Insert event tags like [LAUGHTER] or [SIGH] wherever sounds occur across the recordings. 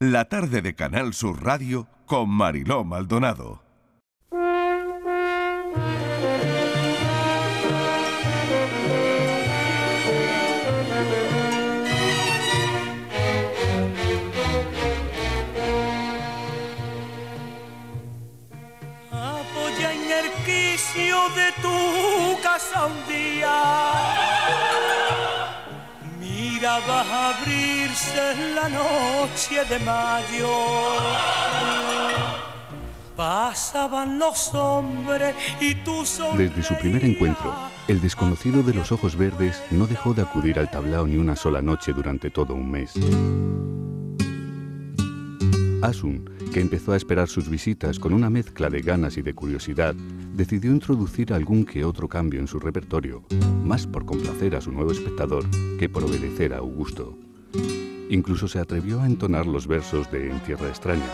La tarde de Canal Sur Radio con Mariló Maldonado. Apoya en el quicio de tu casa un día. Desde su primer encuentro, el desconocido de los ojos verdes no dejó de acudir al tablao ni una sola noche durante todo un mes. Asun, que empezó a esperar sus visitas con una mezcla de ganas y de curiosidad, decidió introducir algún que otro cambio en su repertorio, más por complacer a su nuevo espectador que por obedecer a Augusto. Incluso se atrevió a entonar los versos de En Tierra Extraña,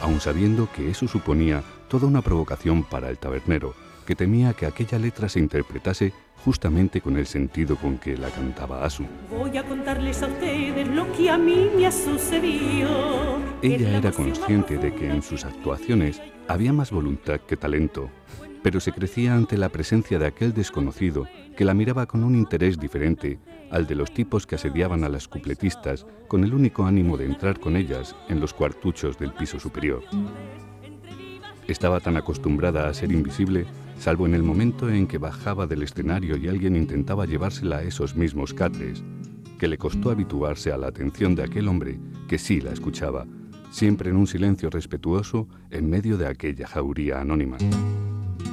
aun sabiendo que eso suponía toda una provocación para el tabernero, que temía que aquella letra se interpretase justamente con el sentido con que la cantaba Asun. Voy a contarles a ustedes lo que a mí me ha sucedido. Ella era consciente de que en sus actuaciones había más voluntad que talento, pero se crecía ante la presencia de aquel desconocido que la miraba con un interés diferente al de los tipos que asediaban a las cupletistas con el único ánimo de entrar con ellas en los cuartuchos del piso superior. Estaba tan acostumbrada a ser invisible, salvo en el momento en que bajaba del escenario y alguien intentaba llevársela a esos mismos catres, que le costó habituarse a la atención de aquel hombre que sí la escuchaba, siempre en un silencio respetuoso en medio de aquella jauría anónima.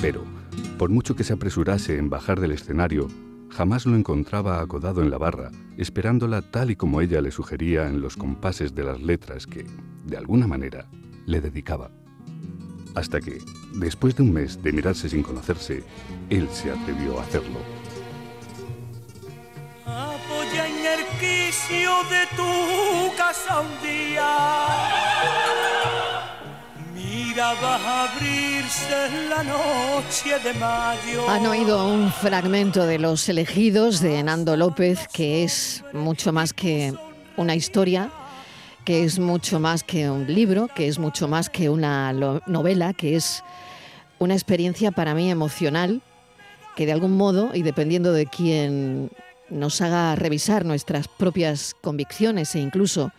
Pero, por mucho que se apresurase en bajar del escenario, jamás lo encontraba acodado en la barra, esperándola tal y como ella le sugería en los compases de las letras que, de alguna manera, le dedicaba. Hasta que, después de un mes de mirarse sin conocerse, él se atrevió a hacerlo. Apoya en el quicio de tu casa un día. Mira, va a abrirse la noche de mayo. Han oído un fragmento de Los elegidos de Nando López, que es mucho más que una historia, que es mucho más que un libro, que es mucho más que una novela, que es una experiencia para mí emocional, que de algún modo, y dependiendo de quién nos haga revisar nuestras propias convicciones e incluso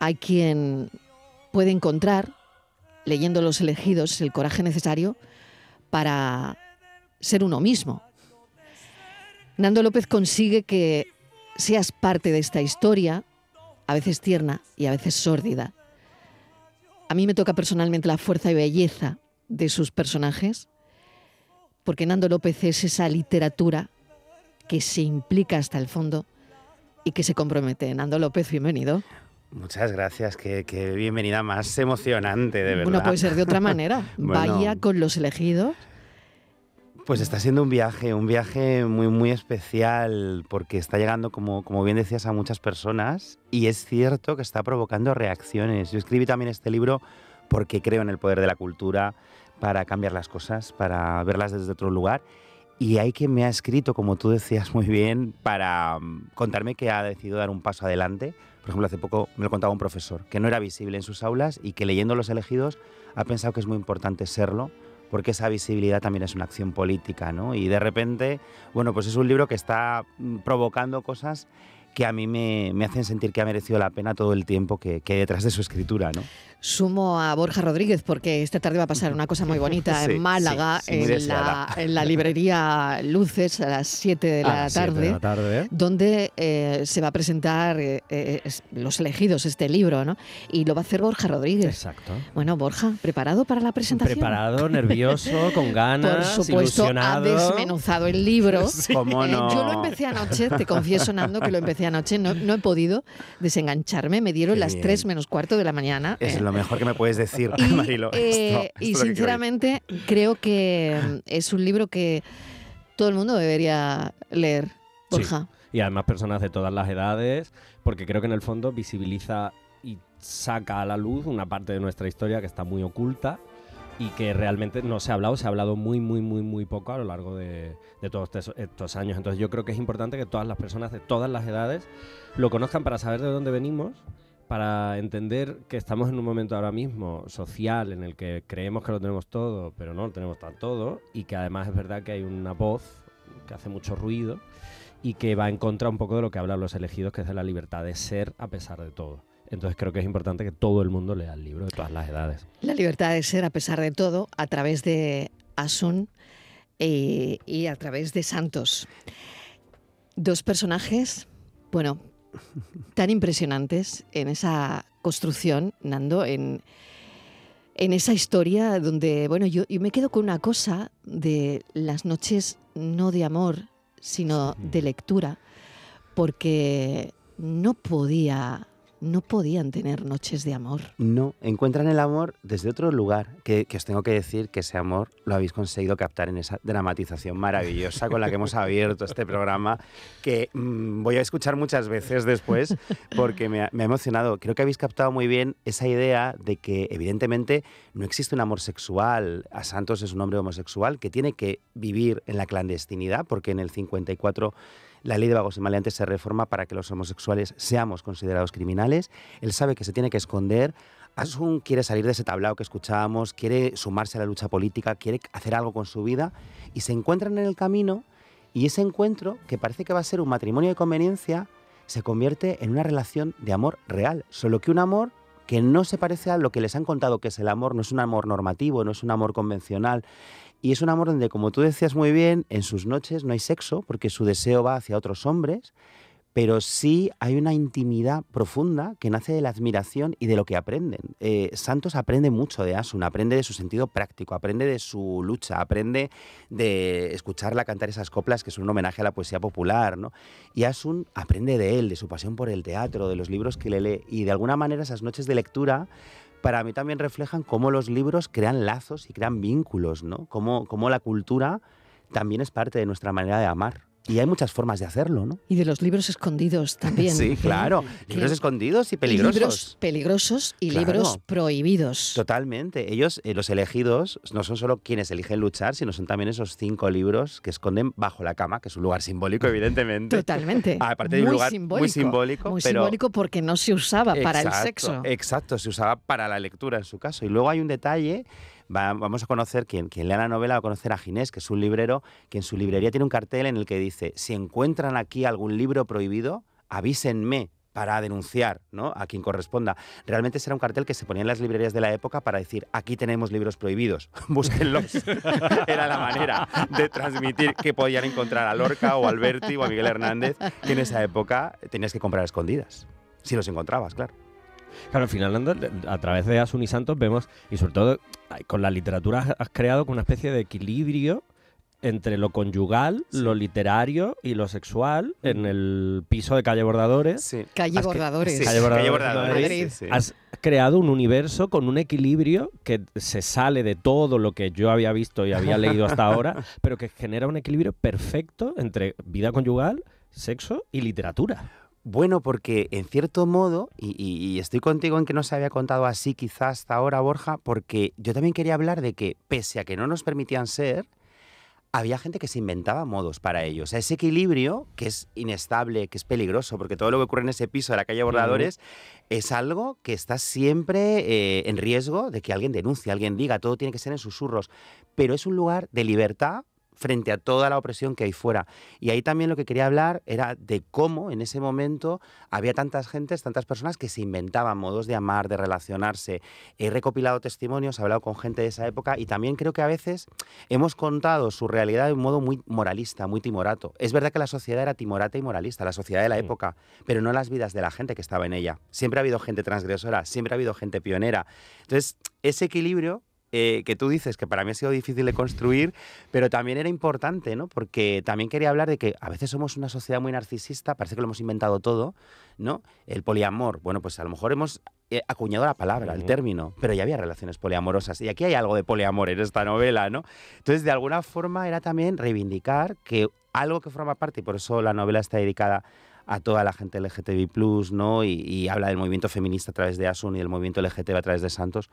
hay quien puede encontrar, leyendo Los elegidos, el coraje necesario para ser uno mismo. Nando López consigue que seas parte de esta historia, a veces tierna y a veces sórdida. A mí me toca personalmente la fuerza y belleza de sus personajes, porque Nando López es esa literatura que se implica hasta el fondo y que se compromete. Nando López, bienvenido. Muchas gracias, qué, qué bienvenida más emocionante, de verdad. No puede ser de otra manera. [LAUGHS] Bueno. Vaya con los elegidos. Pues está siendo un viaje, un viaje muy, muy especial, porque está llegando, como, como bien decías, a muchas personas y es cierto que está provocando reacciones. Yo escribí también este libro porque creo en el poder de la cultura para cambiar las cosas, para verlas desde otro lugar. Y hay quien me ha escrito, como tú decías muy bien, para mm, contarme que ha decidido dar un paso adelante. Por ejemplo, hace poco me lo contaba un profesor, que no era visible en sus aulas y que leyendo Los elegidos ha pensado que es muy importante serlo porque esa visibilidad también es una acción política, ¿no? Y de repente, bueno, pues es un libro que está mm, provocando cosas que a mí me, me hacen sentir que ha merecido la pena todo el tiempo que, que hay detrás de su escritura, ¿no? Sumo a Borja Rodríguez porque esta tarde va a pasar una cosa muy bonita Sí, en Málaga, sí, sí, muy en, la, deseada. en la librería Luces a las 7 de la tarde. de la tarde. donde eh, se va a presentar eh, eh, Los elegidos, este libro, ¿no? Y lo va a hacer Borja Rodríguez. Exacto. Bueno, Borja, ¿preparado para la presentación? Preparado, nervioso, con [LAUGHS] ganas, Por supuesto, ha ilusionado. desmenuzado el libro. [LAUGHS] ¿Cómo Eh, [LAUGHS] no? yo lo empecé anoche, te confieso, Nando, que lo empecé anoche. No, no he podido desengancharme. Me dieron Qué las bien. 3 menos cuarto de la mañana. Es eh, lo mejor que me puedes decir, y, [LAUGHS] Marilo. eh, Esto- y que sinceramente creo que mm, es un libro que todo el mundo debería leer, Sí. Borja. Y además personas de todas las edades, porque creo que en el fondo visibiliza y saca a la luz una parte de nuestra historia que está muy oculta y que realmente no se ha hablado, se ha hablado muy, muy, muy, muy poco a lo largo de, todos estos, estos años. Entonces yo creo que es importante que todas las personas de todas las edades lo conozcan para saber de dónde venimos, para entender que estamos en un momento ahora mismo social en el que creemos que lo tenemos todo, pero no lo tenemos tan todo, y que además es verdad que hay una voz que hace mucho ruido y que va en contra un poco de lo que hablan los elegidos, que es de la libertad de ser a pesar de todo. Entonces creo que es importante que todo el mundo lea el libro de todas las edades. La libertad de ser a pesar de todo a través de Asun eh, y a través de Santos. Dos personajes, bueno, tan impresionantes en esa construcción, Nando, en, en esa historia donde, bueno, yo, yo me quedo con una cosa de las noches no de amor, sino de lectura, porque no podía no podían tener noches de amor. No, encuentran el amor desde otro lugar, que, os tengo que decir que ese amor lo habéis conseguido captar en esa dramatización maravillosa con la que hemos abierto este programa, que mm, voy a escuchar muchas veces después porque me ha, me ha emocionado. Creo que habéis captado muy bien esa idea de que evidentemente no existe un amor sexual. A Santos es un hombre homosexual que tiene que vivir en la clandestinidad porque en el 54 la ley de vagos y maleantes se reforma para que los homosexuales seamos considerados criminales. Él sabe que se tiene que esconder. Asun quiere salir de ese tablao que escuchábamos, quiere sumarse a la lucha política, quiere hacer algo con su vida y se encuentran en el camino y ese encuentro, que parece que va a ser un matrimonio de conveniencia, se convierte en una relación de amor real, solo que un amor que no se parece a lo que les han contado que es el amor, no es un amor normativo, no es un amor convencional, y es un amor donde, como tú decías muy bien, en sus noches no hay sexo, porque su deseo va hacia otros hombres, pero sí hay una intimidad profunda que nace de la admiración y de lo que aprenden. Eh, Santos aprende mucho de Asun, aprende de su sentido práctico, aprende de su lucha, aprende de escucharla cantar esas coplas que son un homenaje a la poesía popular, ¿no? Y Asun aprende de él, de su pasión por el teatro, de los libros que le lee, y de alguna manera esas noches de lectura para mí también reflejan cómo los libros crean lazos y crean vínculos, ¿no? Cómo, cómo la cultura también es parte de nuestra manera de amar. Y hay muchas formas de hacerlo, ¿no? Y de los libros escondidos [LAUGHS] también. sí, claro. Libros escondidos y peligrosos. Libros peligrosos y libros prohibidos. Totalmente. Ellos, eh, los elegidos, no son solo quienes eligen luchar, sino son también esos cinco libros que esconden bajo la cama, que es un lugar simbólico, evidentemente. Totalmente. [LAUGHS] Aparte de un lugar muy simbólico. Muy simbólico porque no se usaba para el sexo. Exacto, se usaba para la lectura en su caso. Y luego hay un detalle vamos a conocer, quien, lea la novela va a conocer a Ginés, que es un librero que en su librería tiene un cartel en el que dice, si encuentran aquí algún libro prohibido, avísenme para denunciar ¿no? a quien corresponda. Realmente será un cartel que se ponía en las librerías de la época para decir, aquí tenemos libros prohibidos, [LAUGHS] búsquenlos. [LAUGHS] Era la manera de transmitir que podían encontrar a Lorca o a Alberti o a Miguel Hernández, que en esa época tenías que comprar escondidas, si los encontrabas, claro. Claro, al final, a través de Asun y Santos vemos, y sobre todo con la literatura has creado una especie de equilibrio entre lo conyugal, lo literario y lo sexual en el piso de Calle Bordadores. Calle Bordadores. Calle Bordadores. Has creado un universo con un equilibrio que se sale de todo lo que yo había visto y había leído hasta ahora, [LAUGHS] pero que genera un equilibrio perfecto entre vida conyugal, sexo y literatura. Bueno, porque en cierto modo, y, estoy contigo en que no se había contado así quizás hasta ahora, Borja, porque yo también quería hablar de que pese a que no nos permitían ser, había gente que se inventaba modos para ellos. ese equilibrio, que es inestable, que es peligroso, porque todo lo que ocurre en ese piso de la calle Bordadores es algo que está siempre eh, en riesgo de que alguien denuncie, alguien diga, todo tiene que ser en susurros. Pero es un lugar de libertad frente a toda la opresión que hay fuera. Y ahí también lo que quería hablar era de cómo en ese momento había tantas gentes, tantas personas que se inventaban modos de amar, de relacionarse. He recopilado testimonios, he hablado con gente de esa época y también creo que a veces hemos contado su realidad de un modo muy moralista, muy timorato. Es verdad que la sociedad era timorata y moralista, la sociedad de la época, pero no las vidas de la gente que estaba en ella. Siempre ha habido gente transgresora, siempre ha habido gente pionera. Entonces, ese equilibrio eh, que tú dices que para mí ha sido difícil de construir, pero también era importante, ¿no? Porque también quería hablar de que a veces somos una sociedad muy narcisista, parece que lo hemos inventado todo, ¿no? El poliamor, bueno, pues a lo mejor hemos eh, acuñado la palabra, el término, pero ya había relaciones poliamorosas y aquí hay algo de poliamor en esta novela, ¿no? Entonces, de alguna forma era también reivindicar que algo que forma parte, y por eso la novela está dedicada a toda la gente LGTBI+, ¿no? Y, habla del movimiento feminista a través de Asun y del movimiento LGTB a través de Santos,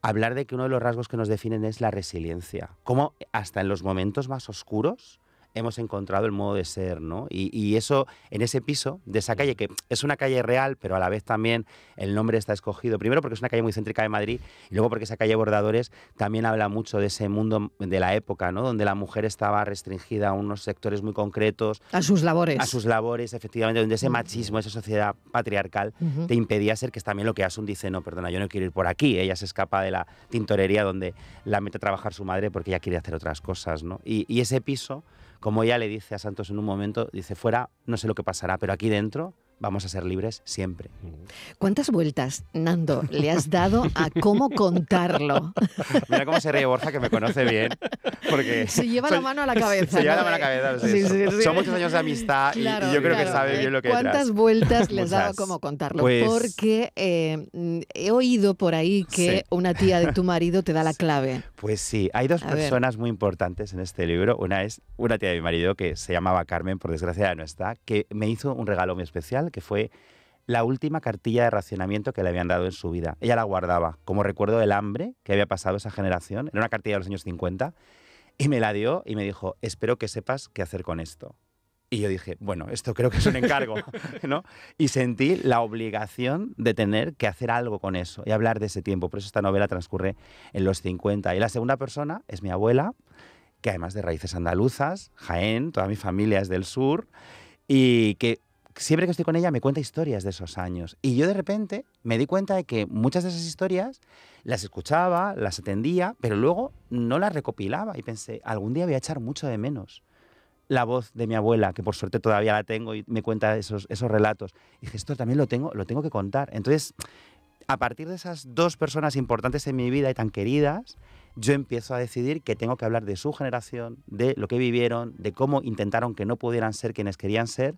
hablar de que uno de los rasgos que nos definen es la resiliencia. Cómo hasta en los momentos más oscuros hemos encontrado el modo de ser, ¿no? Y, y, eso, en ese piso de esa calle, que es una calle real, pero a la vez también el nombre está escogido, primero porque es una calle muy céntrica de Madrid, y luego porque esa calle Bordadores también habla mucho de ese mundo de la época, ¿no? Donde la mujer estaba restringida a unos sectores muy concretos. A sus labores. A sus labores, efectivamente, donde ese machismo, esa sociedad patriarcal, uh -huh. te impedía ser, que es también lo que Asun dice, no, perdona, yo no quiero ir por aquí. Ella se escapa de la tintorería donde la mete a trabajar su madre porque ella quiere hacer otras cosas, ¿no? Y, y ese piso, como ella le dice a Santos en un momento, dice, fuera no sé lo que pasará, pero aquí dentro vamos a ser libres siempre. ¿Cuántas vueltas, Nando, le has dado a cómo contarlo? [LAUGHS] Mira cómo se ríe Borja, que me conoce bien. Porque se lleva la mano a la cabeza. Se lleva la mano a la cabeza. Sí, sí, sí, Son muchos años de amistad claro, y, y, yo creo claro. que sabe bien lo que ¿Cuántas detrás? vueltas le has dado a cómo contarlo? Pues... Porque eh, he oído por ahí que una tía de tu marido te da la [LAUGHS] clave. Pues sí, hay dos A personas muy importantes en este libro. Una es una tía de mi marido que se llamaba Carmen, por desgracia ya no está, que me hizo un regalo muy especial, que fue la última cartilla de racionamiento que le habían dado en su vida. Ella la guardaba como recuerdo del hambre que había pasado esa generación. Era una cartilla de los años 50 y me la dio y me dijo, espero que sepas qué hacer con esto. Y yo dije, bueno, esto creo que es un encargo, [LAUGHS] ¿no? Y sentí la obligación de tener que hacer algo con eso y hablar de ese tiempo. Por eso esta novela transcurre en los 50. Y la segunda persona es mi abuela, que además de raíces andaluzas, Jaén, toda mi familia es del sur, y que siempre que estoy con ella me cuenta historias de esos años. Y yo de repente me di cuenta de que muchas de esas historias las escuchaba, las atendía, pero luego no las recopilaba. Y pensé, algún día voy a echar mucho de menos la voz de mi abuela, que por suerte todavía la tengo y me cuenta esos, esos relatos. Y dije, esto también lo tengo, lo tengo que contar. Entonces, a partir de esas dos personas importantes en mi vida y tan queridas, yo empiezo a decidir que tengo que hablar de su generación, de lo que vivieron, de cómo intentaron que no pudieran ser quienes querían ser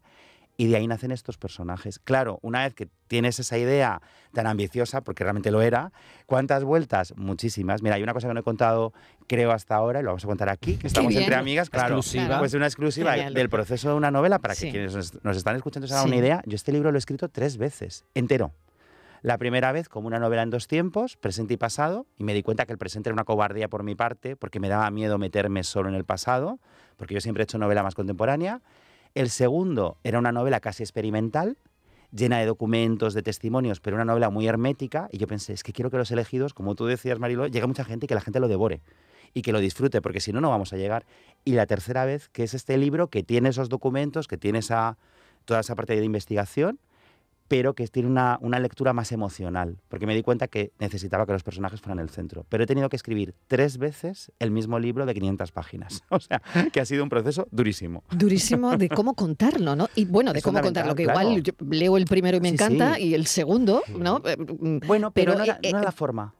y de ahí nacen estos personajes. Claro, una vez que tienes esa idea tan ambiciosa, porque realmente lo era, ¿cuántas vueltas? Muchísimas. Mira, hay una cosa que no he contado, creo, hasta ahora, y lo vamos a contar aquí, que estamos entre amigas, claro. Exclusiva. Pues una exclusiva Genial. del proceso de una novela, para que quienes nos, nos están escuchando se hagan Sí. una idea. Yo este libro lo he escrito tres veces, entero. La primera vez como una novela en dos tiempos, presente y pasado, y me di cuenta que el presente era una cobardía por mi parte, porque me daba miedo meterme solo en el pasado, porque yo siempre he hecho novela más contemporánea. El segundo era una novela casi experimental, llena de documentos, de testimonios, pero una novela muy hermética, y yo pensé, es que quiero que los elegidos, como tú decías, Marilo, llegue mucha gente y que la gente lo devore y que lo disfrute, porque si no, no vamos a llegar. Y la tercera vez, que es este libro que tiene esos documentos, que tiene esa, toda esa parte de investigación, pero que tiene una, una lectura más emocional, porque me di cuenta que necesitaba que los personajes fueran el centro. Pero he tenido que escribir tres veces el mismo libro de 500 páginas. [LAUGHS] O sea, que ha sido un proceso durísimo. Durísimo de cómo contarlo, ¿no? Y bueno, de Es cómo contarlo, que igual yo leo el primero y me Sí, encanta, sí. y el segundo, ¿no? Eh, mm, Bueno, pero, Pero, no, era, eh, no era eh, la forma.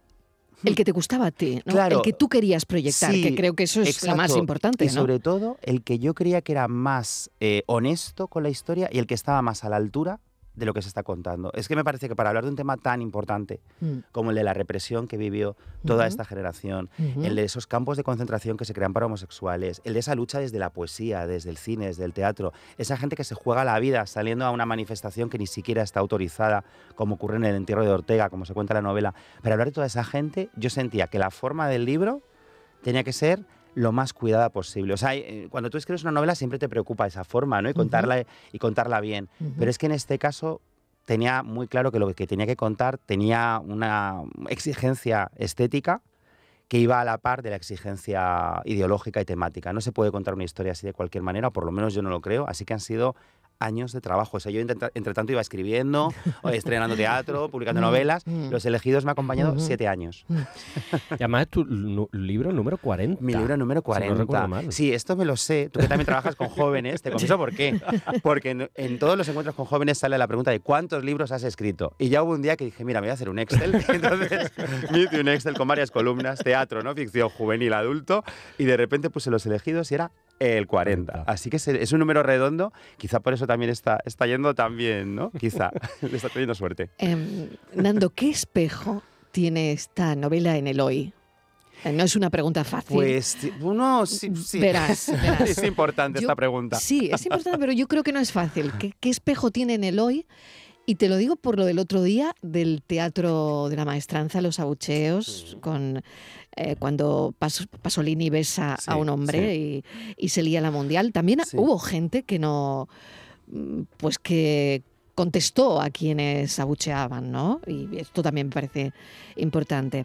El que te gustaba a ti, ¿no? Claro. El que tú querías proyectar, Sí, que creo que eso es lo más exacto. importante, Y ¿no? sobre todo, el que yo creía que era más eh, honesto con la historia y el que estaba más a la altura de lo que se está contando. Es que me parece que para hablar de un tema tan importante Mm, como el de la represión que vivió toda esta generación, el de esos campos de concentración que se crean para homosexuales, el de esa lucha desde la poesía, desde el cine, desde el teatro, esa gente que se juega la vida saliendo a una manifestación que ni siquiera está autorizada, como ocurre en el entierro de Ortega, como se cuenta en la novela. Para hablar de toda esa gente, yo sentía que la forma del libro tenía que ser lo más cuidada posible. O sea, eh, cuando tú escribes una novela siempre te preocupa esa forma, ¿no? Y contarla, y contarla bien. Pero es que en este caso tenía muy claro que lo que tenía que contar tenía una exigencia estética que iba a la par de la exigencia ideológica y temática. No se puede contar una historia así de cualquier manera, o por lo menos yo no lo creo. Así que han sido años de trabajo. O sea, yo entre tanto iba escribiendo, o [LAUGHS] estrenando teatro, publicando Mm, novelas. mm. Los elegidos me han acompañado Ujú. siete años. Y además es tu libro número 40. Mi libro número Si no 40. mal. sí, esto me lo sé. Tú que también trabajas con jóvenes, te confieso por qué. [LAUGHS] Porque en, en todos los encuentros con jóvenes sale la pregunta de cuántos libros has escrito. Y ya hubo un día que dije, mira, me voy a hacer un Excel. [LAUGHS] Entonces me hice un Excel con varias columnas, teatro, ¿no? Ficción juvenil, adulto. Y de repente puse los elegidos y era el 40. 40. Así que es, un número redondo. Quizá por eso también está, está yendo tan bien, ¿no? Quizá. [LAUGHS] [LAUGHS] Le está teniendo suerte. Em, Nando, ¿qué espejo tiene esta novela en el hoy? Eh, No es una pregunta fácil. Pues, sí, no, sí, sí. Verás, [LAUGHS] verás. es importante Yo- esta pregunta. Sí, es importante, pero yo creo que no es fácil. ¿Qué, qué espejo tiene en el hoy Y te lo digo por lo del otro día del teatro de la maestranza, los abucheos, con eh, cuando Pas- Pasolini besa Sí, a un hombre y, y se lía la mundial. También hubo gente que no, mm, pues que contestó a quienes abucheaban, ¿no? Y esto también me parece importante.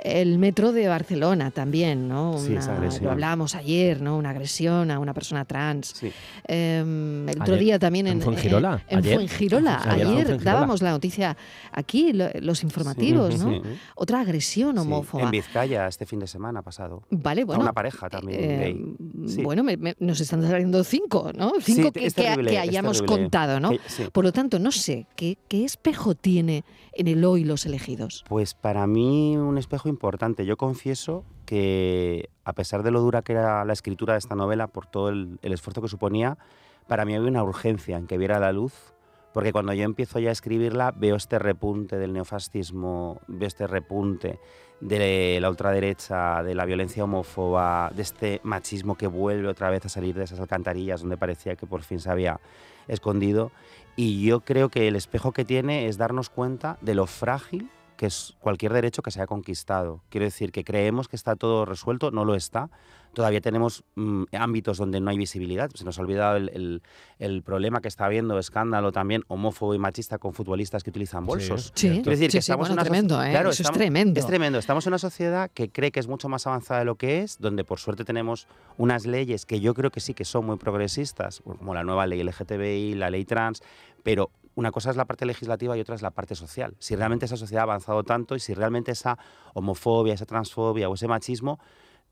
El metro de Barcelona también, ¿no? Sí, esa agresión. lo hablábamos ayer, ¿no? Una agresión a una persona trans. Sí. Em, el otro día también en en, Fuengirola, En, en ayer. Fuengirola. Ayer Fuengirola. dábamos la noticia aquí, lo- los informativos, Sí, ¿no? sí. Otra agresión Sí, homófoba. En Vizcaya este fin de semana pasado. Vale, A bueno. una pareja también eh, gay. Sí. Bueno, me- me- nos están saliendo cinco, ¿no? Cinco Sí, que, que- terrible, que es hayamos contado, ¿no? Sí. Por lo tanto, no sé, ¿qué, qué espejo tiene en el hoy los elegidos? Pues para mí un espejo importante. Yo confieso que a pesar de lo dura que era la escritura de esta novela, por todo el, el esfuerzo que suponía, para mí había una urgencia en que viera la luz, porque cuando yo empiezo ya a escribirla veo este repunte del neofascismo, veo este repunte de la ultraderecha, de la violencia homófoba, de este machismo que vuelve otra vez a salir de esas alcantarillas donde parecía que por fin se había escondido. Y yo creo que el espejo que tiene es darnos cuenta de lo frágil que es cualquier derecho que se haya conquistado. Quiero decir que creemos que está todo resuelto, no lo está. Todavía tenemos mm, ámbitos donde no hay visibilidad. Se nos ha olvidado el, el- el problema que está habiendo, escándalo también homófobo y machista con futbolistas que utilizan bolsos. Sí, Quiero decir sí, que sí, estamos bueno, en una soci- tremendo, ¿eh? Claro, Eso es tremendo. Es tremendo. Estamos en una sociedad que cree que es mucho más avanzada de lo que es, donde por suerte tenemos unas leyes que yo creo que sí que son muy progresistas, como la nueva ley LGTBI, la ley trans, pero una cosa es la parte legislativa y otra es la parte social. Si realmente esa sociedad ha avanzado tanto y si realmente esa homofobia, esa transfobia o ese machismo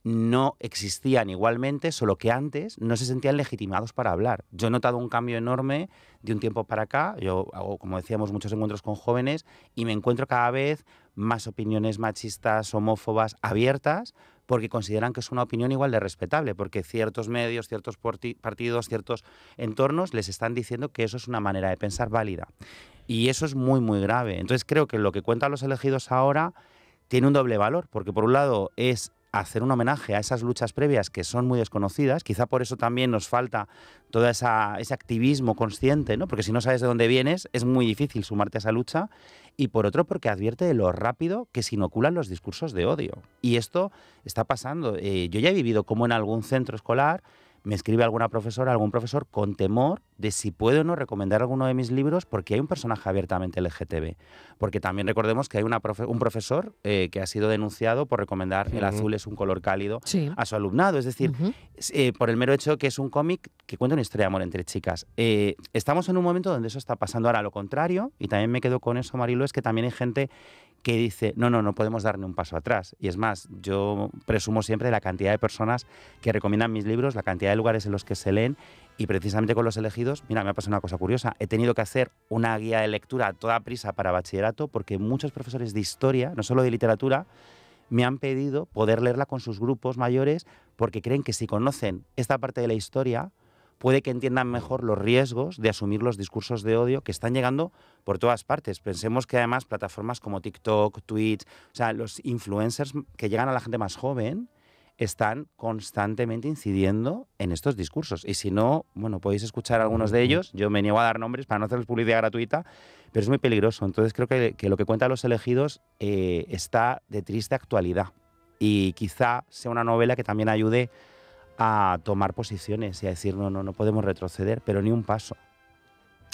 no existían igualmente, solo que antes no se sentían legitimados para hablar. Yo he notado un cambio enorme de un tiempo para acá. Yo hago, como decíamos, muchos encuentros con jóvenes y me encuentro cada vez más opiniones machistas, homófobas, abiertas, porque consideran que es una opinión igual de respetable, porque ciertos medios, ciertos partidos, ciertos entornos les están diciendo que eso es una manera de pensar válida. Y eso es muy, muy grave. Entonces creo que lo que cuentan los elegidos ahora tiene un doble valor, porque por un lado es hacer un homenaje a esas luchas previas que son muy desconocidas, quizá por eso también nos falta todo esa, ese activismo consciente, ¿no? porque si no sabes de dónde vienes es muy difícil sumarte a esa lucha, y por otro porque advierte de lo rápido que se inoculan los discursos de odio. Y esto está pasando. Eh, yo ya he vivido como en algún centro escolar me escribe alguna profesora, algún profesor con temor de si puedo o no recomendar alguno de mis libros porque hay un personaje abiertamente LGTB. Porque también recordemos que hay una profe- un profesor eh, que ha sido denunciado por recomendar El azul es un color cálido Sí. a su alumnado. Es decir, eh, por el mero hecho que es un cómic que cuenta una historia de amor entre chicas. Eh, estamos en un momento donde eso está pasando ahora lo contrario, y también me quedo con eso, Marilo, es que también hay gente que dice, no, no, no podemos dar ni un paso atrás. Y es más, yo presumo siempre de la cantidad de personas que recomiendan mis libros, la cantidad de lugares en los que se leen, y precisamente con los elegidos, mira, me ha pasado una cosa curiosa, he tenido que hacer una guía de lectura a toda prisa para bachillerato, porque muchos profesores de historia, no solo de literatura, me han pedido poder leerla con sus grupos mayores porque creen que si conocen esta parte de la historia, puede que entiendan mejor los riesgos de asumir los discursos de odio que están llegando por todas partes. Pensemos que además plataformas como TikTok, Twitch, o sea, los influencers que llegan a la gente más joven están constantemente incidiendo en estos discursos. Y si no, bueno, podéis escuchar algunos de ellos. Yo me niego a dar nombres para no hacerles publicidad gratuita, pero es muy peligroso. Entonces creo que, lo que cuentan los elegidos eh, está de triste actualidad. Y quizá sea una novela que también ayude a tomar posiciones y a decir, no, no, no podemos retroceder, pero ni un paso.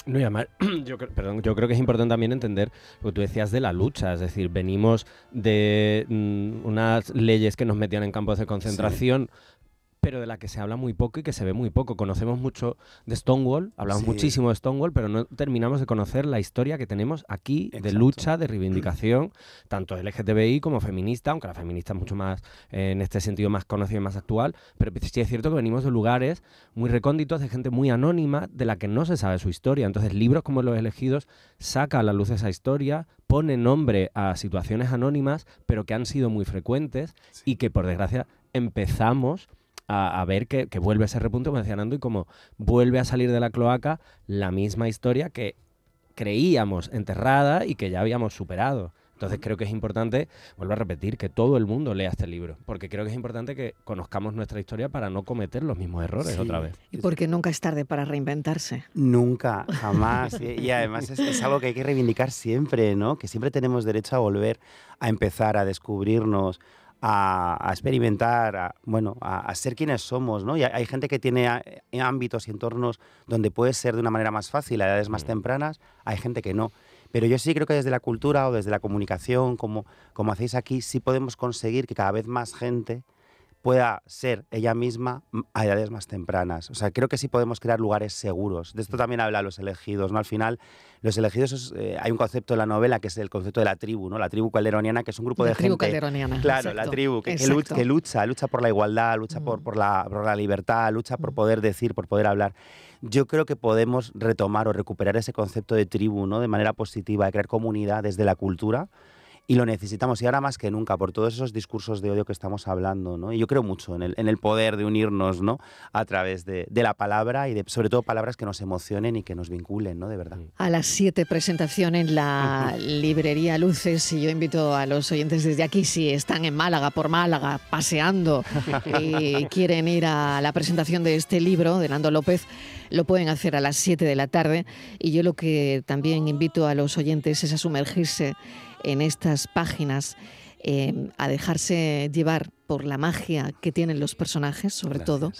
No, y además, [CLEARS THROAT] yo, yo creo que es importante también entender lo que tú decías de la lucha, es decir, venimos de mm, unas leyes que nos metían en campos de concentración, pero de la que se habla muy poco y que se ve muy poco. Conocemos mucho de Stonewall, hablamos Sí. muchísimo de Stonewall, pero no terminamos de conocer la historia que tenemos aquí de lucha, de reivindicación, tanto LGTBI como feminista, aunque la feminista es mucho más, eh, en este sentido, más conocida y más actual, pero sí es cierto que venimos de lugares muy recónditos, de gente muy anónima, de la que no se sabe su historia. Entonces, libros como Los Elegidos saca a la luz esa historia, pone nombre a situaciones anónimas, pero que han sido muy frecuentes y que, por desgracia, empezamos a, a ver que, que vuelve ese repunte, como decía Nando, y como vuelve a salir de la cloaca la misma historia que creíamos enterrada y que ya habíamos superado. Entonces creo que es importante, vuelvo a repetir, que todo el mundo lea este libro, porque creo que es importante que conozcamos nuestra historia para no cometer los mismos errores Sí. otra vez. Y porque nunca es tarde para reinventarse. Nunca, jamás. y, y además es, es algo que hay que reivindicar siempre, ¿no? Que siempre tenemos derecho a volver a empezar a descubrirnos, a, a experimentar, a, bueno, a, a ser quienes somos, ¿no? Y hay, gente que tiene eh, ámbitos y entornos donde puede ser de una manera más fácil a edades más Mm. tempranas, hay gente que no. Pero yo sí creo que desde la cultura o desde la comunicación, como, como hacéis aquí, sí podemos conseguir que cada vez más gente pueda ser ella misma mm, a edades más tempranas. O sea, creo que sí podemos crear lugares seguros. De esto también habla Los Elegidos, ¿no? Al final, Los Elegidos, es, eh, hay un concepto en la novela que es el concepto de la tribu, ¿no? La tribu calderoniana, que es un grupo La de tribu gente... calderoniana. Claro, la Exacto, tribu, que, que lucha, que lucha, lucha por la igualdad, lucha por, Mm. por, la, por la libertad, lucha por poder decir, por poder hablar. Yo creo que podemos retomar o recuperar ese concepto de tribu, ¿no? De manera positiva, de crear comunidad desde la cultura. Y lo necesitamos, y ahora más que nunca, por todos esos discursos de odio que estamos hablando, ¿no? Y yo creo mucho en el, en el poder de unirnos, ¿no? A través de, de la palabra y de, sobre todo, palabras que nos emocionen y que nos vinculen, ¿no? De verdad. A las 7 presentación en la [LAUGHS] librería Luces y yo invito a los oyentes desde aquí, si están en Málaga, por Málaga, paseando [LAUGHS] y quieren ir a la presentación de este libro de Nando López, lo pueden hacer a las 7 de la tarde y yo lo que también invito a los oyentes es a sumergirse en estas páginas, eh, a dejarse llevar por la magia que tienen los personajes, sobre todo,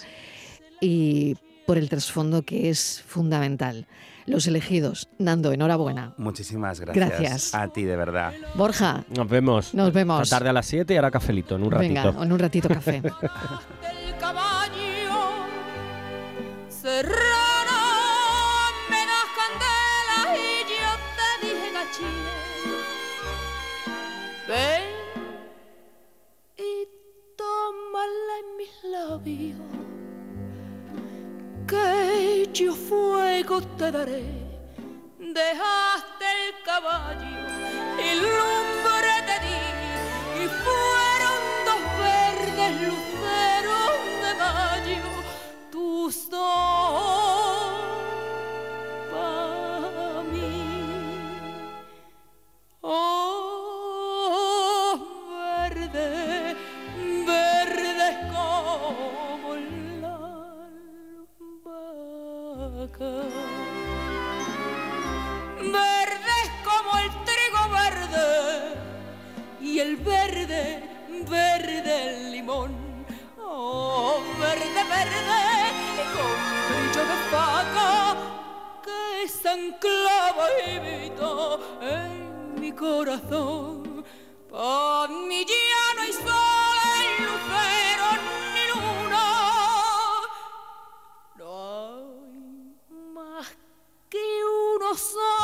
y por el trasfondo que es fundamental. Los elegidos. Nando, enhorabuena. Muchísimas gracias. Gracias. A ti, de verdad. Borja, Nos vemos. Nos vemos. Esta tarde a las 7 y ahora cafelito, en un ratito. venga, en un ratito café. [LAUGHS] labios que yo fuego te daré. Dejaste el caballo y lumbre te di y fueron dos verdes luceros de mayo tus dos el verde, verde el limón. Oh, verde, verde, con brillo de faca que se anclava y vito en mi corazón. Pa' mí ya no hay sol, lucero ni luna. No hay más que uno sol